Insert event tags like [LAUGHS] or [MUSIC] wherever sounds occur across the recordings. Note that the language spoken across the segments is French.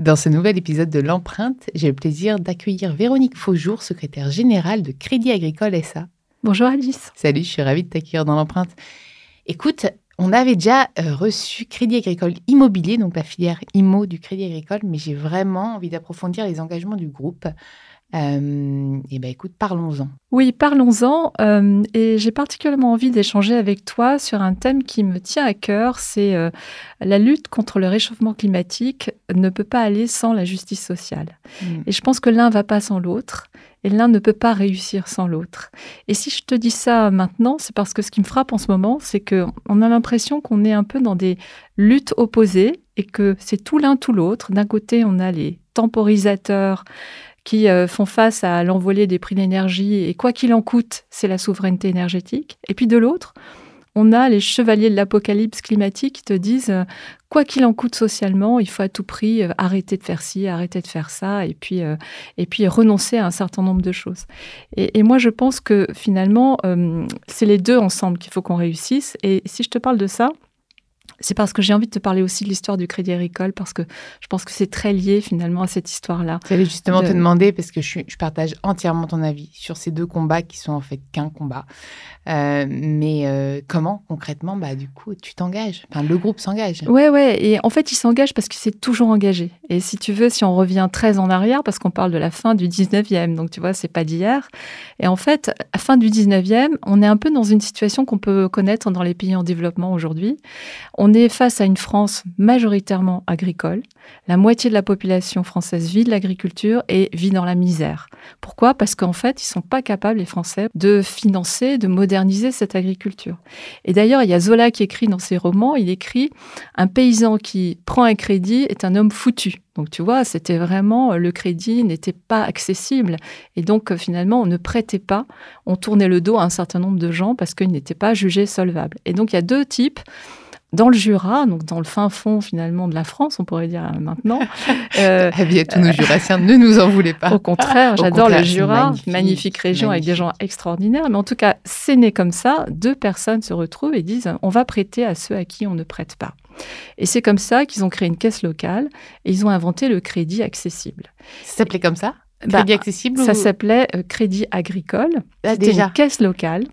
Dans ce nouvel épisode de L'Empreinte, j'ai le plaisir d'accueillir Véronique Faujour, secrétaire générale de Crédit Agricole SA. Bonjour Alice. Salut, je suis ravie de t'accueillir dans L'Empreinte. Écoute, on avait déjà euh, reçu Crédit Agricole Immobilier, donc la filière IMO du Crédit Agricole, mais j'ai vraiment envie d'approfondir les engagements du groupe. Euh, et ben écoute, parlons-en. Oui, parlons-en. Euh, et j'ai particulièrement envie d'échanger avec toi sur un thème qui me tient à cœur, c'est euh, la lutte contre le réchauffement climatique ne peut pas aller sans la justice sociale. Mm. Et je pense que l'un va pas sans l'autre. Et l'un ne peut pas réussir sans l'autre. Et si je te dis ça maintenant, c'est parce que ce qui me frappe en ce moment, c'est qu'on a l'impression qu'on est un peu dans des luttes opposées et que c'est tout l'un tout l'autre. D'un côté, on a les temporisateurs qui euh, font face à l'envolée des prix de l'énergie et quoi qu'il en coûte, c'est la souveraineté énergétique. Et puis de l'autre, on a les chevaliers de l'apocalypse climatique qui te disent euh, quoi qu'il en coûte socialement, il faut à tout prix euh, arrêter de faire ci, arrêter de faire ça, et puis et puis renoncer à un certain nombre de choses. Et, moi, je pense que finalement, c'est les deux ensemble qu'il faut qu'on réussisse. Et si je te parle de ça, c'est parce que j'ai envie de te parler aussi de l'histoire du Crédit Agricole, parce que je pense que c'est très lié finalement à cette histoire-là. J'allais justement te demander, parce que je, je, partage entièrement ton avis sur ces deux combats qui sont en fait qu'un combat. Euh, mais euh, comment concrètement, bah, du coup, tu t'engages? Enfin, Le groupe s'engage. Ouais, ouais. Et en fait, il s'engage parce qu'il s'est toujours engagé. Et si tu veux, si on revient très en arrière, parce qu'on parle de la fin du 19e, donc tu vois, c'est pas d'hier. Et en fait, à la fin du 19e, on est un peu dans une situation qu'on peut connaître dans les pays en développement aujourd'hui. On est face à une France majoritairement agricole. La moitié de la population française vit de l'agriculture et vit dans la misère. Pourquoi? Parce qu'en fait, ils sont pas capables, les Français, de financer, de moderniser moderniser cette agriculture. Et d'ailleurs, il y a Zola qui écrit dans ses romans, il écrit Un paysan qui prend un crédit est un homme foutu. Donc tu vois, c'était vraiment, le crédit n'était pas accessible. Et donc finalement, on ne prêtait pas, on tournait le dos à un certain nombre de gens parce qu'ils n'étaient pas jugés solvables. Et donc il y a deux types dans le Jura, donc dans le fin fond finalement de la France, on pourrait dire maintenant. [LAUGHS] Euh, eh tous nos Jurassiens, ne nous en voulez pas. Au contraire, j'adore le Jura, magnifique, région avec des gens extraordinaires. Mais en tout cas, c'est né comme ça. Deux personnes se retrouvent et disent on va prêter à ceux à qui on ne prête pas. Et c'est comme ça qu'ils ont créé une caisse locale et ils ont inventé le crédit accessible. Ça s'appelait comme ça? Crédit bah, accessible Ça s'appelait euh, Crédit agricole. Ah, C'était une caisse locale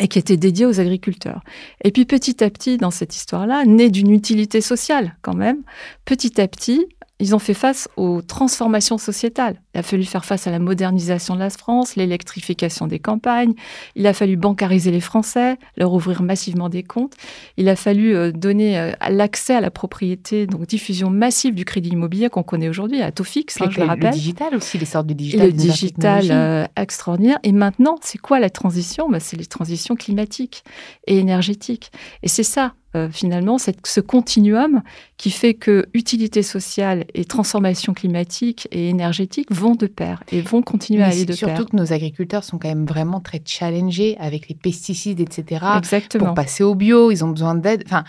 et qui était dédié aux agriculteurs. Et puis petit à petit, dans cette histoire-là, née d'une utilité sociale quand même, petit à petit, ils ont fait face aux transformations sociétales. Il a fallu faire face à la modernisation de la France, l'électrification des campagnes. Il a fallu bancariser les Français, leur ouvrir massivement des comptes. Il a fallu euh, donner euh, l'accès à la propriété, donc diffusion massive du crédit immobilier qu'on connaît aujourd'hui, à taux fixe, hein, je le rappelle. Le digital aussi, les sortes de digital. Le digital euh, extraordinaire. Et maintenant, c'est quoi la transition? Bah, C'est les transitions climatiques et énergétiques. Et c'est ça euh, finalement ce continuum qui fait que utilité sociale et transformation climatique et énergétique vont de pair et vont continuer à aller de pair. Surtout que nos agriculteurs sont quand même vraiment très challengés avec les pesticides, etc. Exactement. Pour passer au bio, ils ont besoin d'aide. Enfin,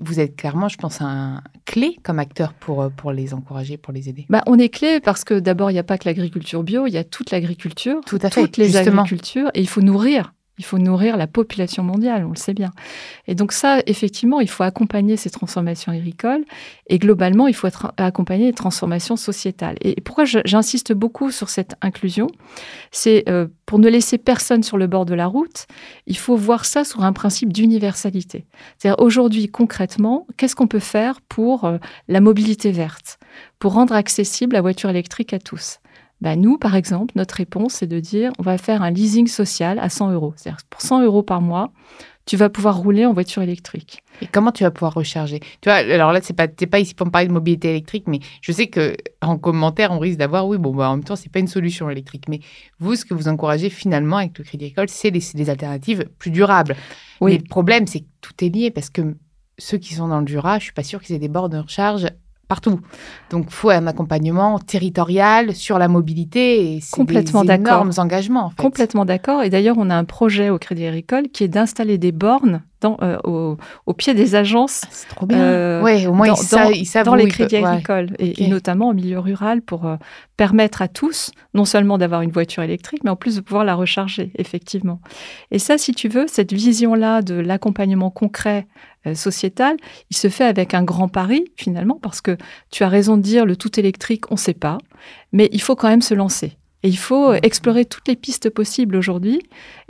vous êtes clairement, je pense, un clé comme acteur pour, euh, pour les encourager, pour les aider. Bah, on est clé parce que d'abord, il n'y a pas que l'agriculture bio, il y a toute l'agriculture, Tout à fait, toutes les agricultures, et il faut nourrir il faut nourrir la population mondiale, on le sait bien. Et donc ça, effectivement, il faut accompagner ces transformations agricoles et globalement, il faut accompagner les transformations sociétales. Et pourquoi j'insiste beaucoup sur cette inclusion C'est euh, pour ne laisser personne sur le bord de la route, il faut voir ça sur un principe d'universalité. C'est-à-dire aujourd'hui, concrètement, qu'est-ce qu'on peut faire pour euh, la mobilité verte, pour rendre accessible la voiture électrique à tous? Bah, nous, par exemple, notre réponse, c'est de dire on va faire un leasing social à 100 euros. C'est-à-dire pour 100 euros par mois, tu vas pouvoir rouler en voiture électrique. Et comment tu vas pouvoir recharger? Tu vois, alors là, c'est pas, pas ici pour me parler de mobilité électrique, mais je sais que en commentaire, on risque d'avoir, oui, bon, bah, en même temps, c'est pas une solution électrique. Mais vous, ce que vous encouragez finalement avec le Crédit Agricole, c'est des, alternatives plus durables. Oui. Mais le problème, c'est que tout est lié parce que ceux qui sont dans le Jura, je suis pas sûre qu'ils aient des bornes de recharge partout. Donc, il faut un accompagnement territorial sur la mobilité et c'est Complètement des énormes engagements. En fait. Complètement d'accord. Et d'ailleurs, on a un projet au Crédit Agricole qui est d'installer des bornes dans, euh, au, au pied des agences Ah, C'est trop bien. Euh, ouais, au moins dans- ils, savent dans les crédits ouais. agricoles et, notamment au milieu rural pour euh, permettre à tous non seulement d'avoir une voiture électrique, mais en plus de pouvoir la recharger, effectivement. Et ça, si tu veux, cette vision-là de l'accompagnement concret euh, sociétal, il se fait avec un grand pari, finalement, parce que tu as raison de dire le tout électrique, on ne sait pas, mais il faut quand même se lancer. Et il faut euh, explorer toutes les pistes possibles aujourd'hui.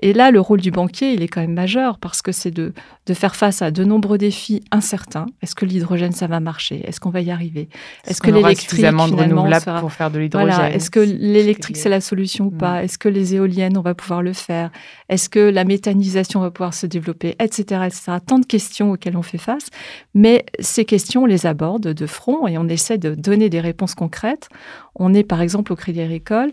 Et là, le rôle du banquier, il est quand même majeur parce que c'est de, de faire face à de nombreux défis incertains. Est-ce que l'hydrogène, ça va marcher? Est-ce qu'on va y arriver? Est-ce que l'électrique, renouvelables sera- pour faire de l'hydrogène voilà. Est-ce que l'électrique, c'est la solution ou Mm. pas Est-ce que les éoliennes, on va pouvoir le faire? Est-ce que la méthanisation va pouvoir se développer? Etc. etc. Tant de questions auxquelles on fait face. Mais ces questions, on les aborde de front et on essaie de donner des réponses concrètes. On est, par exemple, au Crédit Agricole,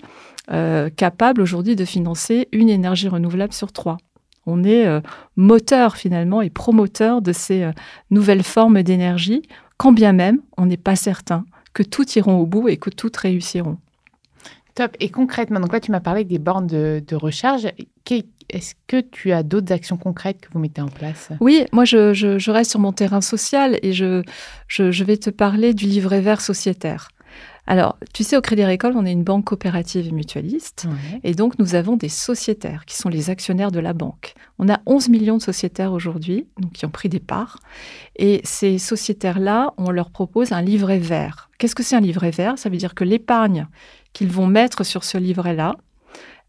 euh, capable aujourd'hui de financer une énergie renouvelable sur trois. On est euh, moteur finalement et promoteur de ces euh, nouvelles formes d'énergie, quand bien même on n'est pas certain que toutes iront au bout et que toutes réussiront. Top. Et concrètement, donc là, tu m'as parlé des bornes de, de recharge. Est-ce que tu as d'autres actions concrètes que vous mettez en place? Oui, moi je, je- je reste sur mon terrain social et je, je, je vais te parler du livret vert sociétaire. Alors, tu sais, au Crédit Agricole, on est une banque coopérative et mutualiste. Ouais. Et donc, nous avons des sociétaires qui sont les actionnaires de la banque. On a 11 millions de sociétaires aujourd'hui, donc qui ont pris des parts. Et ces sociétaires-là, on leur propose un livret vert. Qu'est-ce que c'est un livret vert? Ça veut dire que l'épargne qu'ils vont mettre sur ce livret-là,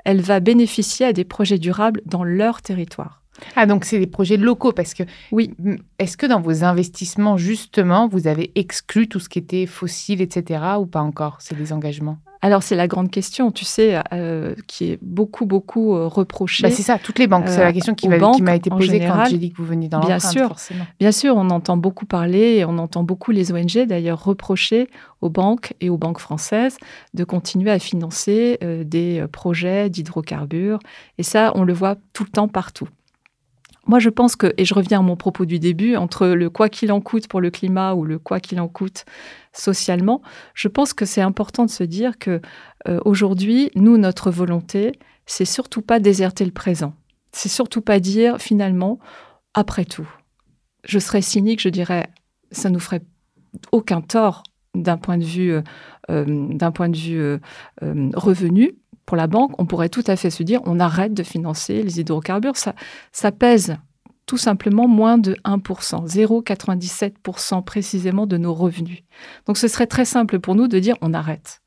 elle va bénéficier à des projets durables dans leur territoire. Ah, donc c'est des projets locaux parce que. Oui. Est-ce que dans vos investissements, justement, vous avez exclu tout ce qui était fossile, etc., ou pas encore C'est des engagements Alors, c'est la grande question, tu sais, euh, qui est beaucoup, beaucoup euh, reprochée. Bah, C'est ça, toutes les banques. c'est euh, la question qui m'a été posée quand j'ai dit que vous veniez dans Bien sûr. forcément. Bien sûr, on entend beaucoup parler et on entend beaucoup les ONG d'ailleurs reprocher aux banques et aux banques françaises de continuer à financer euh, des euh, projets d'hydrocarbures. Et ça, on le voit tout le temps partout. Moi, je pense que, et je reviens à mon propos du début, entre le quoi qu'il en coûte pour le climat ou le quoi qu'il en coûte socialement, je pense que c'est important de se dire que euh, aujourd'hui, nous, notre volonté, c'est surtout pas déserter le présent. C'est surtout pas dire finalement, après tout, je serais cynique, je dirais, ça nous ferait aucun tort d'un point de vue, euh, euh, d'un point de vue euh, euh, revenu pour la banque. On pourrait tout à fait se dire, on arrête de financer les hydrocarbures. Ça, pèse tout simplement moins de 1%, 0,97% précisément de nos revenus. Donc ce serait très simple pour nous de dire, on arrête.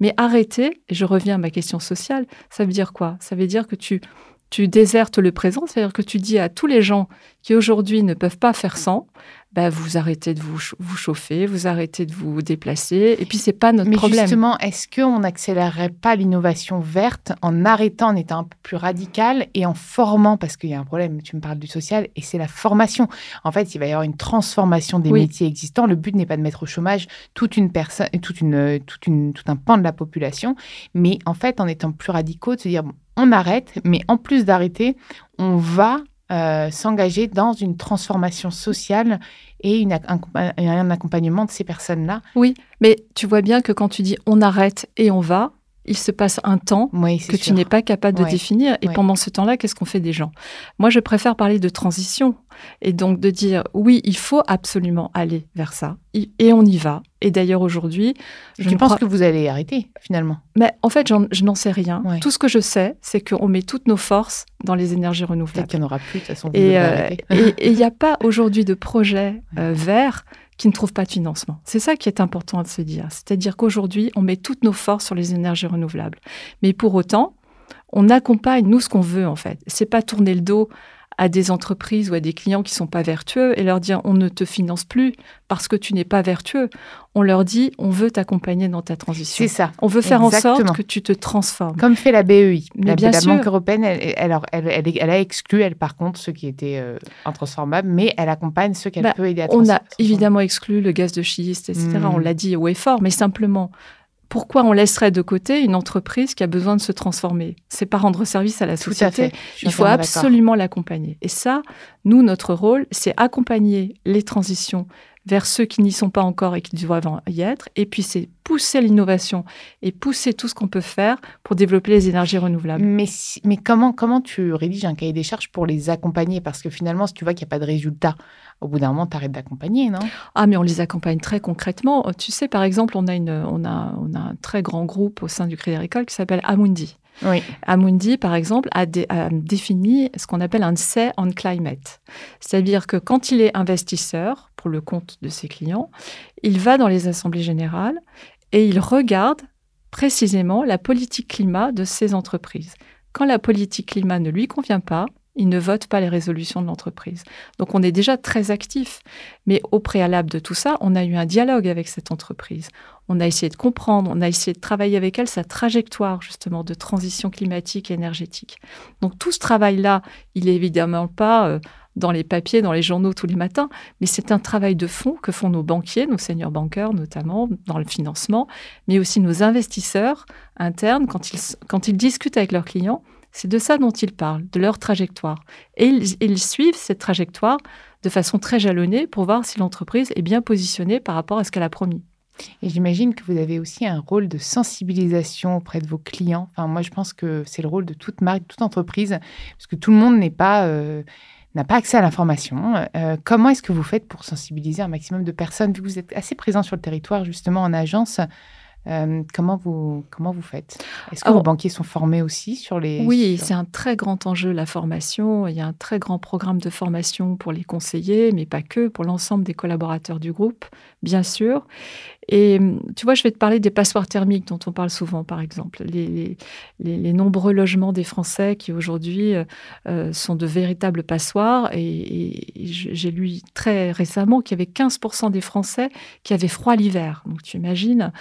Mais arrêter, et je reviens à ma question sociale, ça veut dire quoi? Ça veut dire que tu, tu désertes le présent, c'est-à-dire que tu dis à tous les gens qui aujourd'hui ne peuvent pas faire sans, bah, vous arrêtez de vous, vous chauffer, vous arrêtez de vous déplacer, et puis c'est pas notre Mais problème. justement, est-ce qu'on n'accélérerait pas l'innovation verte en arrêtant, en étant un peu plus radical et en formant Parce qu'il y a un problème, tu me parles du social, et c'est la formation. En fait, il va y avoir une transformation des Oui. métiers existants. Le but n'est pas de mettre au chômage toute une personne, toute une, toute une, tout un pan de la population, mais en fait, en étant plus radicaux, de se dire, bon, on arrête, mais en plus d'arrêter, on va euh, s'engager dans une transformation sociale et un accompagnement de ces personnes-là. Oui, mais tu vois bien que quand tu dis on arrête et on va, il se passe un temps Oui, que tu n'es pas capable de définir. Et pendant ce temps-là, qu'est-ce qu'on fait des gens? Moi, je préfère parler de transition et donc de dire oui, il faut absolument aller vers ça et on y va. Et d'ailleurs aujourd'hui, je tu penses crois- que vous allez arrêter finalement? Mais en fait, je n'en sais rien. Tout ce que je sais, c'est qu'on met toutes nos forces dans les énergies Peut-être renouvelables. qu'il n'y en aura plus de toute façon. Et euh, et il n'y a pas aujourd'hui de projet euh, vert qui ne trouve pas de financement. C'est ça qui est important de se dire. C'est-à-dire qu'aujourd'hui, on met toutes nos forces sur les énergies renouvelables. Mais pour autant, on accompagne, nous, ce qu'on veut, en fait. C'est pas tourner le dos à des entreprises ou à des clients qui sont pas vertueux et leur dire on ne te finance plus parce que tu n'es pas vertueux. On leur dit on veut t'accompagner dans ta transition. C'est ça. On veut faire en sorte que tu te transformes. Comme fait la BEI. Mais la, bien la sûr. Banque européenne, elle, alors, elle- elle- elle a exclu, elle, par contre, ceux qui étaient euh, intransformables, mais elle accompagne ceux qu'elle Bah, peut aider à On a transformer. évidemment exclu le gaz de schiste, etc. Mm. On l'a dit haut et fort, mais simplement, pourquoi on laisserait de côté une entreprise qui a besoin de se transformer? C'est pas rendre service à la à société. Il faut absolument l'accompagner. Et ça, nous, notre rôle, c'est accompagner les transitions vers ceux qui n'y sont pas encore et qui doivent y être. Et puis, c'est pousser l'innovation et pousser tout ce qu'on peut faire pour développer les énergies renouvelables. Mais, mais comment, comment tu rédiges un cahier des charges pour les accompagner? Parce que finalement, si tu vois qu'il n'y a pas de résultat, au bout d'un moment, tu arrêtes d'accompagner, non? Ah, mais on les accompagne très concrètement. Tu sais, par exemple, on a, une, on a, on a un très grand groupe au sein du Crédit Agricole qui s'appelle Amundi. Oui. Amundi, par exemple, a, défini ce qu'on appelle un Say on Climate. C'est-à-dire que quand il est investisseur, pour le compte de ses clients, il va dans les assemblées générales et il regarde précisément la politique climat de ces entreprises. Quand la politique climat ne lui convient pas, il ne vote pas les résolutions de l'entreprise. Donc on est déjà très actif. Mais au préalable de tout ça, on a eu un dialogue avec cette entreprise. On a essayé de comprendre, on a essayé de travailler avec elle sa trajectoire justement de transition climatique et énergétique. Donc tout ce travail-là, il est évidemment pas euh, dans les papiers, dans les journaux tous les matins, mais c'est un travail de fond que font nos banquiers, nos seniors banqueurs notamment, dans le financement, mais aussi nos investisseurs internes quand ils, quand ils discutent avec leurs clients c'est de ça dont ils parlent, de leur trajectoire. Et ils, suivent cette trajectoire de façon très jalonnée pour voir si l'entreprise est bien positionnée par rapport à ce qu'elle a promis. Et j'imagine que vous avez aussi un rôle de sensibilisation auprès de vos clients. Enfin, moi, je pense que c'est le rôle de toute marque, toute entreprise, parce que tout le monde n'est pas euh, n'a pas accès à l'information. Euh, comment est-ce que vous faites pour sensibiliser un maximum de personnes, vous êtes assez présent sur le territoire, justement en agence? Euh, comment, vous, comment vous faites? Est-ce que vos banquiers sont formés aussi sur les... Oui, c'est un très grand enjeu, la formation. Il y a un très grand programme de formation pour les conseillers, mais pas que, pour l'ensemble des collaborateurs du groupe, bien sûr. Et tu vois, je vais te parler des passoires thermiques dont on parle souvent, par exemple. Les, les, nombreux logements des Français qui aujourd'hui euh, euh, sont de véritables passoires. Et, j'ai lu très récemment qu'il y avait 15% des Français qui avaient froid l'hiver. Donc tu imagines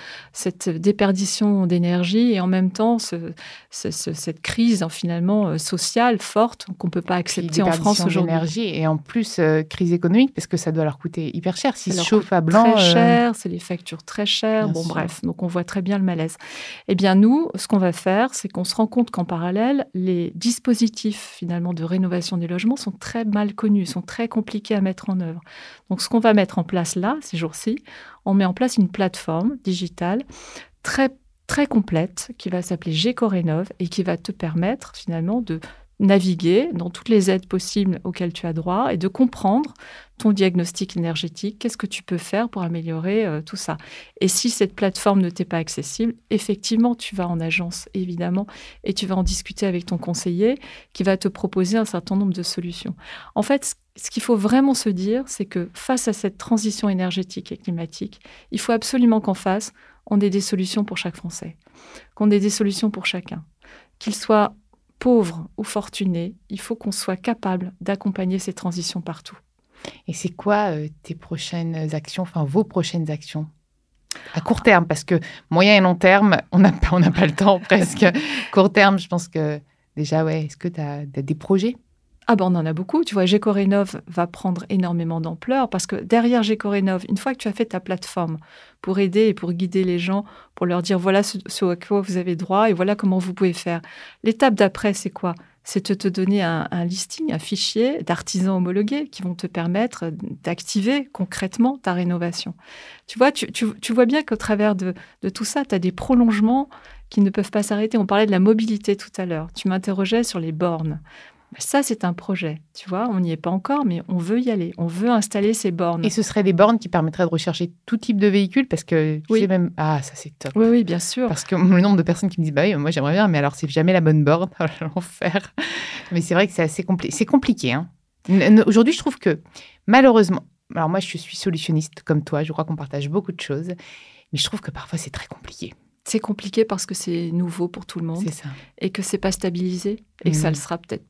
cette déperdition d'énergie et en même temps ce, cette crise hein, finalement euh, sociale forte qu'on ne peut pas accepter en France aujourd'hui. Et en plus, crise économique, parce que ça doit leur coûter hyper cher. S'ils se chauffent à blanc. Très cher, c'est les factures très cher. bon, bref, donc on voit très bien le malaise. Eh bien, nous, ce qu'on va faire, c'est qu'on se rend compte qu'en parallèle, les dispositifs finalement de rénovation des logements sont très mal connus, sont très compliqués à mettre en œuvre. Donc, ce qu'on va mettre en place là, ces jours-ci, on met en place une plateforme digitale très très complète qui va s'appeler GECORénov et qui va te permettre finalement de naviguer dans toutes les aides possibles auxquelles tu as droit et de comprendre ton diagnostic énergétique, qu'est-ce que tu peux faire pour améliorer euh, tout ça. Et si cette plateforme ne t'est pas accessible, effectivement, tu vas en agence, évidemment, et tu vas en discuter avec ton conseiller qui va te proposer un certain nombre de solutions. En fait, ce qu'il faut vraiment se dire, c'est que face à cette transition énergétique et climatique, il faut absolument qu'en face, on ait des solutions pour chaque Français, qu'on ait des solutions pour chacun, qu'il soit pauvre ou fortuné, il faut qu'on soit capable d'accompagner ces transitions partout. Et c'est quoi euh, tes prochaines actions, enfin vos prochaines actions? À court terme Parce que moyen et long terme, on n'a pas, pas le temps [LAUGHS] presque. court terme, je pense que déjà, ouais, est-ce que tu as, des projets? Ah ben on en a beaucoup. Tu vois, Gécorénov va prendre énormément d'ampleur parce que derrière Gécorénov, une fois que tu as fait ta plateforme pour aider et pour guider les gens, pour leur dire voilà ce, à quoi vous avez droit et voilà comment vous pouvez faire. L'étape d'après, c'est quoi? C'est de te donner un, listing, un fichier d'artisans homologués qui vont te permettre d'activer concrètement ta rénovation. Tu vois, tu, vois bien qu'au travers de, de, tout ça, tu as des prolongements qui ne peuvent pas s'arrêter. On parlait de la mobilité tout à l'heure. Tu m'interrogeais sur les bornes. Ça, c'est un projet. Tu vois, on n'y est pas encore, mais on veut y aller. On veut installer ces bornes. Et ce seraient des bornes qui permettraient de rechercher tout type de véhicule parce que tu sais même. Ah, ça, c'est top. Oui, oui, bien sûr. Parce que le nombre de personnes qui me disent Bah oui, moi, j'aimerais bien, mais alors, c'est jamais la bonne borne. [LAUGHS] L'enfer. mais c'est vrai que c'est assez compliqué. C'est compliqué. Hein. Aujourd'hui, je trouve que malheureusement, alors moi, je suis solutionniste comme toi. Je crois qu'on partage beaucoup de choses. Mais je trouve que parfois, c'est très compliqué. C'est compliqué parce que c'est nouveau pour tout le monde. C'est ça. Et que c'est pas stabilisé. Et que ça mmh. le sera peut-être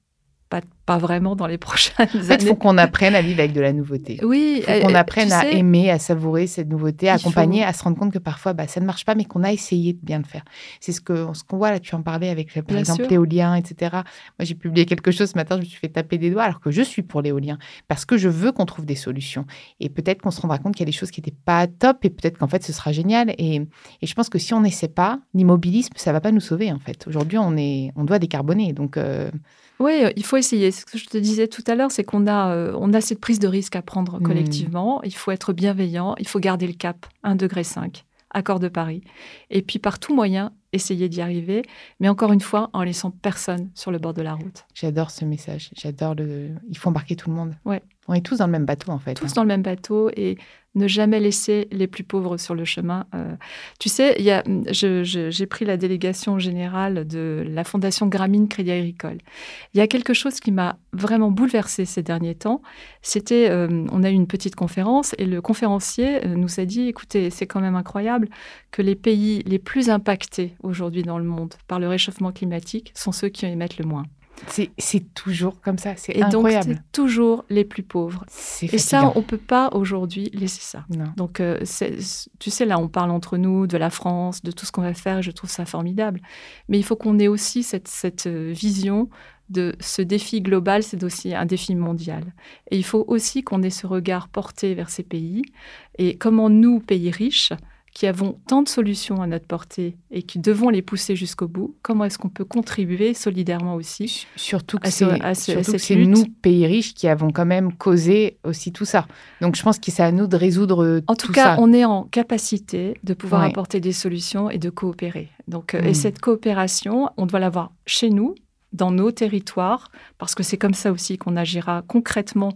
pas, vraiment dans les [LAUGHS] prochaines en fait, Il faut qu'on apprenne à vivre avec de la nouveauté. Oui. Il faut qu'on apprenne à aimer, à savourer cette nouveauté, à accompagner, à se rendre compte que parfois, bah, ça ne marche pas, mais qu'on a essayé de bien le faire. C'est ce qu'on ce qu'on voit là, tu en parlais avec, par exemple, l'éolien, etc. Moi, j'ai publié quelque chose ce matin, je me suis fait taper des doigts, alors que je suis pour l'éolien, parce que je veux qu'on trouve des solutions. Et peut-être qu'on se rendra compte qu'il y a des choses qui n'étaient pas top, et peut-être qu'en fait, ce sera génial. Et, et je pense que si on n'essaie pas, l'immobilisme, ça va pas nous sauver, en fait. Aujourd'hui, on, est, on doit décarboner. Donc, euh, Oui, il faut essayer. Ce que je te disais tout à l'heure, c'est qu'on a, on a cette prise de risque à prendre Hmm. collectivement. Il faut être bienveillant, il faut garder le cap, 1,5 degré, accord de Paris. Et puis, par tout moyen, essayer d'y arriver, mais encore une fois, en laissant personne sur le bord de la route. J'adore ce message. J'adore le. Il faut embarquer tout le monde. Ouais. On est tous dans le même bateau, en fait. Tous hein. dans le même bateau et ne jamais laisser les plus pauvres sur le chemin. Euh, tu sais, y a, je- je- j'ai pris la délégation générale de la Fondation Gramine Crédit Agricole. Il y a quelque chose qui m'a vraiment bouleversée ces derniers temps. C'était, euh, on a eu une petite conférence et le conférencier euh, nous a dit, écoutez, c'est quand même incroyable que les pays les plus impactés aujourd'hui dans le monde par le réchauffement climatique sont ceux qui émettent le moins. C'est toujours comme ça. C'est Et donc, incroyable. c'est toujours les plus pauvres. C'est Et ça, on peut pas aujourd'hui laisser ça. Non. Donc, euh, tu sais, là, on parle entre nous de la France, de tout ce qu'on va faire, je trouve ça formidable. Mais il faut qu'on ait aussi cette, cette euh, vision de ce défi global, c'est aussi un défi mondial. Et il faut aussi qu'on ait ce regard porté vers ces pays. Et comment nous, pays riches, qui avons tant de solutions à notre portée et qui devons les pousser jusqu'au bout, comment est-ce qu'on peut contribuer solidairement aussi Surtout que c'est ce- nous, pays riches, qui avons quand même causé aussi tout ça. Donc je pense que c'est à nous de résoudre euh, En tout, tout cas, ça. on est en capacité de pouvoir Ouais. apporter des solutions et de coopérer. Donc, euh. Et cette coopération, on doit l'avoir chez nous, dans nos territoires, parce que c'est comme ça aussi qu'on agira concrètement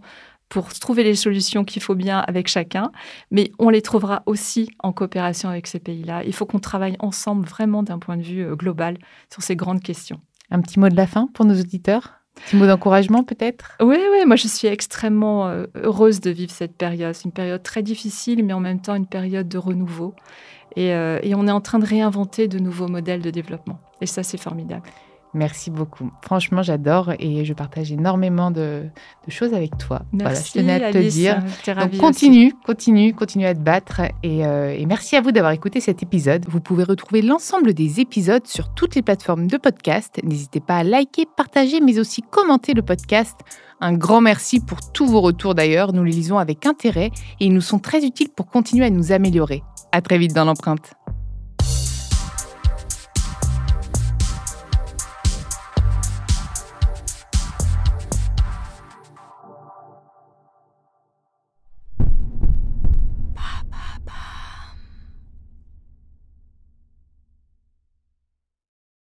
pour trouver les solutions qu'il faut bien avec chacun, mais on les trouvera aussi en coopération avec ces pays-là. Il faut qu'on travaille ensemble vraiment d'un point de vue euh, global sur ces grandes questions. Un petit mot de la fin pour nos auditeurs? Un petit mot d'encouragement peut-être? Oui, oui, moi je suis extrêmement euh, heureuse de vivre cette période. C'est une période très difficile, mais en même temps une période de renouveau. Et, euh, et on est en train de réinventer de nouveaux modèles de développement. Et ça, c'est formidable. Merci beaucoup. Franchement, j'adore et je partage énormément de, de choses avec toi. voilà, je Merci, tenais à te Alice. dire. Donc continue, continue, continue à te battre. Et, euh, et merci à vous d'avoir écouté cet épisode. Vous pouvez retrouver l'ensemble des épisodes sur toutes les plateformes de podcast. N'hésitez pas à liker, partager, mais aussi commenter le podcast. Un grand merci pour tous vos retours d'ailleurs. Nous les lisons avec intérêt et ils nous sont très utiles pour continuer à nous améliorer. À très vite dans l'empreinte.